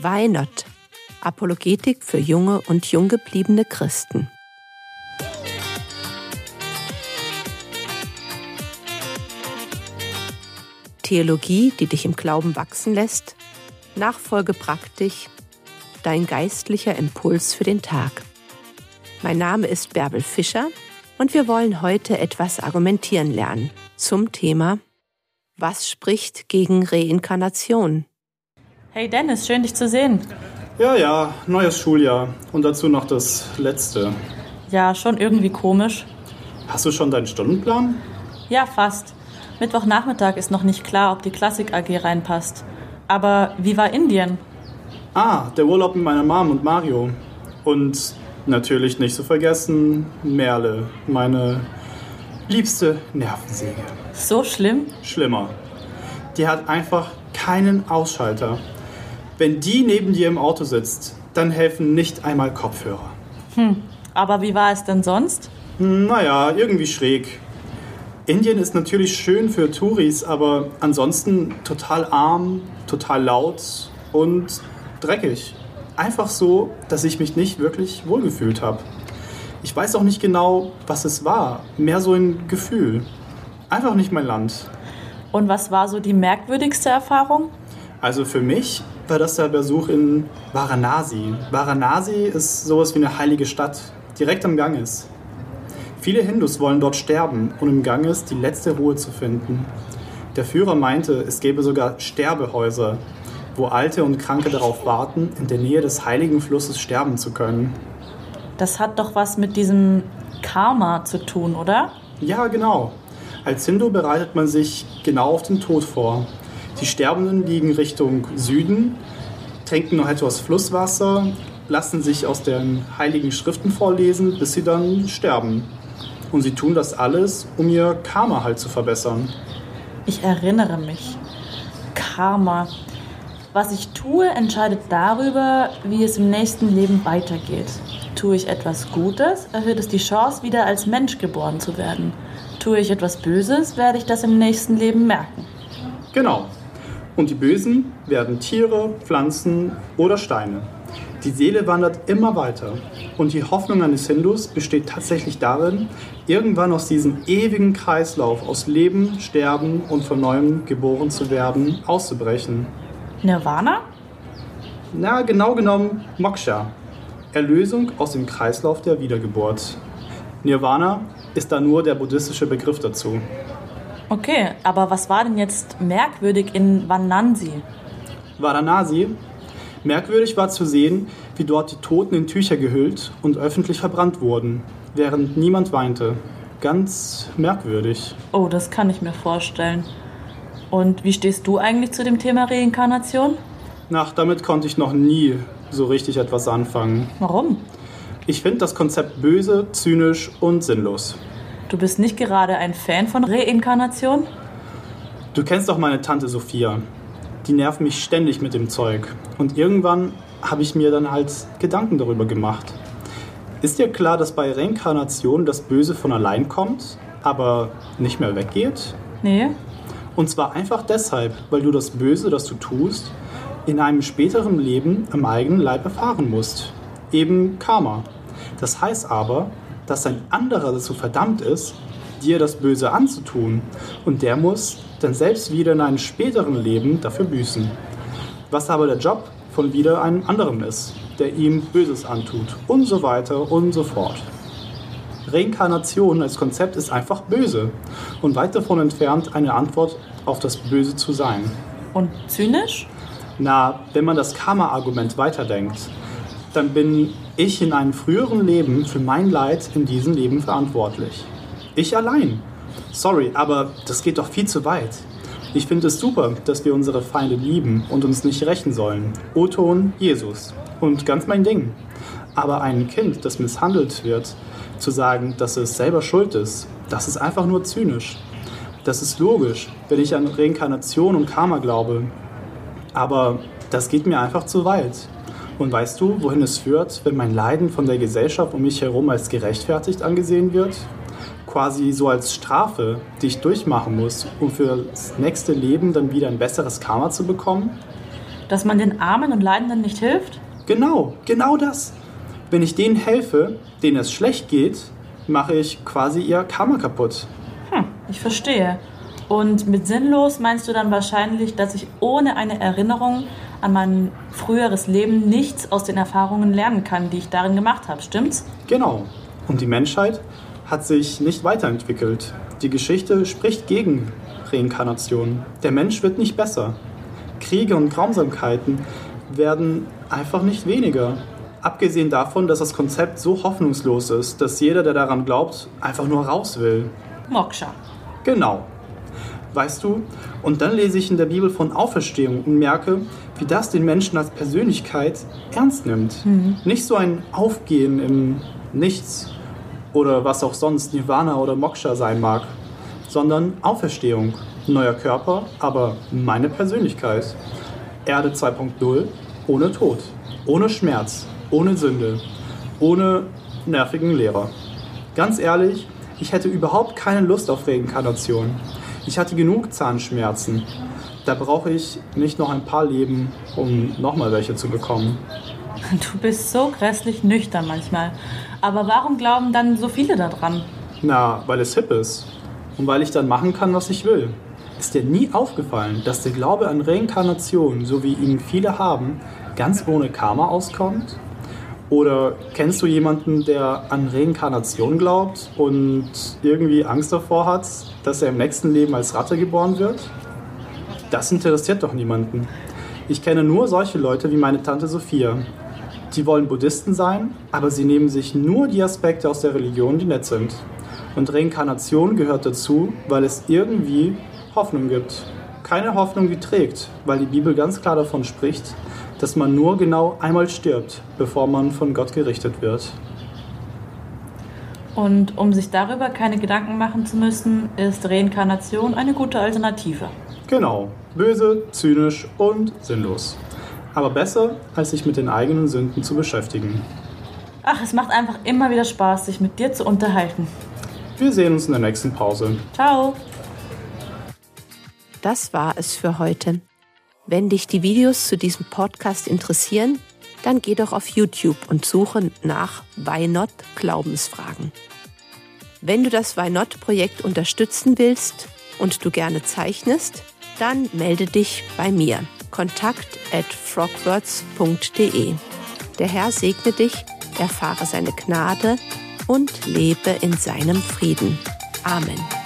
Why Not? Apologetik für junge und jung gebliebene Christen. Theologie, die dich im Glauben wachsen lässt, Nachfolge praktisch, dein geistlicher Impuls für den Tag. Mein Name ist Bärbel Fischer und wir wollen heute etwas argumentieren lernen zum Thema Was spricht gegen Reinkarnation? Hey Dennis, schön dich zu sehen. Ja, ja, neues Schuljahr und dazu noch das letzte. Ja, schon irgendwie komisch. Hast du schon deinen Stundenplan? Ja, fast. Mittwochnachmittag ist noch nicht klar, ob die Klassik AG reinpasst. Aber wie war Indien? Ah, der Urlaub mit meiner Mom und Mario. Und natürlich nicht zu vergessen, Merle, meine liebste Nervensäge. So schlimm? Schlimmer. Die hat einfach keinen Ausschalter. Wenn die neben dir im Auto sitzt, dann helfen nicht einmal Kopfhörer. Hm, aber wie war es denn sonst? Naja, irgendwie schräg. Indien ist natürlich schön für Touris, aber ansonsten total arm, total laut und dreckig. Einfach so, dass ich mich nicht wirklich wohlgefühlt habe. Ich weiß auch nicht genau, was es war. Mehr so ein Gefühl. Einfach nicht mein Land. Und was war so die merkwürdigste Erfahrung? Also für mich war das der Besuch in Varanasi. Varanasi ist sowas wie eine heilige Stadt, direkt am Ganges. Viele Hindus wollen dort sterben, um im Ganges die letzte Ruhe zu finden. Der Führer meinte, es gäbe sogar Sterbehäuser, wo Alte und Kranke darauf warten, in der Nähe des heiligen Flusses sterben zu können. Das hat doch was mit diesem Karma zu tun, oder? Ja, genau. Als Hindu bereitet man sich genau auf den Tod vor. Die Sterbenden liegen Richtung Süden, trinken noch etwas Flusswasser, lassen sich aus den heiligen Schriften vorlesen, bis sie dann sterben. Und sie tun das alles, um ihr Karma halt zu verbessern. Ich erinnere mich. Karma. Was ich tue, entscheidet darüber, wie es im nächsten Leben weitergeht. Tue ich etwas Gutes, erhöht es die Chance, wieder als Mensch geboren zu werden. Tue ich etwas Böses, werde ich das im nächsten Leben merken. Genau. Und die Bösen werden Tiere, Pflanzen oder Steine. Die Seele wandert immer weiter. Und die Hoffnung eines Hindus besteht tatsächlich darin, irgendwann aus diesem ewigen Kreislauf aus Leben, Sterben und von neuem geboren zu werden, auszubrechen. Nirvana? Na, genau genommen Moksha. Erlösung aus dem Kreislauf der Wiedergeburt. Nirvana ist da nur der buddhistische Begriff dazu. Okay, aber was war denn jetzt merkwürdig in Vanansi? Varanasi Merkwürdig war zu sehen, wie dort die Toten in Tücher gehüllt und öffentlich verbrannt wurden, während niemand weinte. Ganz merkwürdig. Oh, das kann ich mir vorstellen. Und wie stehst du eigentlich zu dem Thema Reinkarnation? Nach, damit konnte ich noch nie so richtig etwas anfangen. Warum? Ich finde das Konzept böse, zynisch und sinnlos. Du bist nicht gerade ein Fan von Reinkarnation? Du kennst doch meine Tante Sophia. Die nervt mich ständig mit dem Zeug. Und irgendwann habe ich mir dann halt Gedanken darüber gemacht. Ist dir klar, dass bei Reinkarnation das Böse von allein kommt, aber nicht mehr weggeht? Nee. Und zwar einfach deshalb, weil du das Böse, das du tust, in einem späteren Leben am eigenen Leib erfahren musst. Eben Karma. Das heißt aber, dass ein anderer dazu verdammt ist, dir das Böse anzutun. Und der muss dann selbst wieder in einem späteren Leben dafür büßen. Was aber der Job von wieder einem anderen ist, der ihm Böses antut. Und so weiter und so fort. Reinkarnation als Konzept ist einfach böse und weit davon entfernt, eine Antwort auf das Böse zu sein. Und zynisch? Na, wenn man das Karma-Argument weiterdenkt, dann bin ich in einem früheren Leben für mein Leid in diesem Leben verantwortlich. Ich allein. Sorry, aber das geht doch viel zu weit. Ich finde es super, dass wir unsere Feinde lieben und uns nicht rächen sollen. O-Ton Jesus. Und ganz mein Ding. Aber einem Kind, das misshandelt wird, zu sagen, dass es selber schuld ist, das ist einfach nur zynisch. Das ist logisch, wenn ich an Reinkarnation und Karma glaube. Aber das geht mir einfach zu weit. Und weißt du, wohin es führt, wenn mein Leiden von der Gesellschaft um mich herum als gerechtfertigt angesehen wird? Quasi so als Strafe, die ich durchmachen muss, um für das nächste Leben dann wieder ein besseres Karma zu bekommen? Dass man den Armen und Leidenden nicht hilft? Genau, genau das. Wenn ich denen helfe, denen es schlecht geht, mache ich quasi ihr Karma kaputt. Hm, ich verstehe. Und mit sinnlos meinst du dann wahrscheinlich, dass ich ohne eine Erinnerung an mein früheres Leben nichts aus den Erfahrungen lernen kann, die ich darin gemacht habe, stimmt's? Genau. Und die Menschheit hat sich nicht weiterentwickelt. Die Geschichte spricht gegen Reinkarnation. Der Mensch wird nicht besser. Kriege und Grausamkeiten werden einfach nicht weniger. Abgesehen davon, dass das Konzept so hoffnungslos ist, dass jeder, der daran glaubt, einfach nur raus will. Moksha. Genau. Weißt du, und dann lese ich in der Bibel von Auferstehung und merke, wie das den Menschen als Persönlichkeit ernst nimmt. Mhm. Nicht so ein Aufgehen im Nichts oder was auch sonst Nirvana oder Moksha sein mag, sondern Auferstehung. Neuer Körper, aber meine Persönlichkeit. Erde 2.0 ohne Tod, ohne Schmerz, ohne Sünde, ohne nervigen Lehrer. Ganz ehrlich, ich hätte überhaupt keine Lust auf Reinkarnation. Ich hatte genug Zahnschmerzen. Da brauche ich nicht noch ein paar Leben, um nochmal welche zu bekommen. Du bist so grässlich nüchtern manchmal. Aber warum glauben dann so viele daran? Na, weil es hip ist. Und weil ich dann machen kann, was ich will. Ist dir nie aufgefallen, dass der Glaube an Reinkarnation, so wie ihn viele haben, ganz ohne Karma auskommt? Oder kennst du jemanden, der an Reinkarnation glaubt und irgendwie Angst davor hat, dass er im nächsten Leben als Ratte geboren wird? Das interessiert doch niemanden. Ich kenne nur solche Leute wie meine Tante Sophia. Die wollen Buddhisten sein, aber sie nehmen sich nur die Aspekte aus der Religion, die nett sind. Und Reinkarnation gehört dazu, weil es irgendwie Hoffnung gibt. Keine Hoffnung, die trägt, weil die Bibel ganz klar davon spricht, dass man nur genau einmal stirbt, bevor man von Gott gerichtet wird. Und um sich darüber keine Gedanken machen zu müssen, ist Reinkarnation eine gute Alternative. Genau, böse, zynisch und sinnlos. Aber besser, als sich mit den eigenen Sünden zu beschäftigen. Ach, es macht einfach immer wieder Spaß, sich mit dir zu unterhalten. Wir sehen uns in der nächsten Pause. Ciao. Das war es für heute. Wenn dich die Videos zu diesem Podcast interessieren, dann geh doch auf YouTube und suche nach Why Not Glaubensfragen. Wenn du das Why Not Projekt unterstützen willst und du gerne zeichnest, dann melde dich bei mir. Kontakt at frogwords.de. Der Herr segne dich, erfahre seine Gnade und lebe in seinem Frieden. Amen.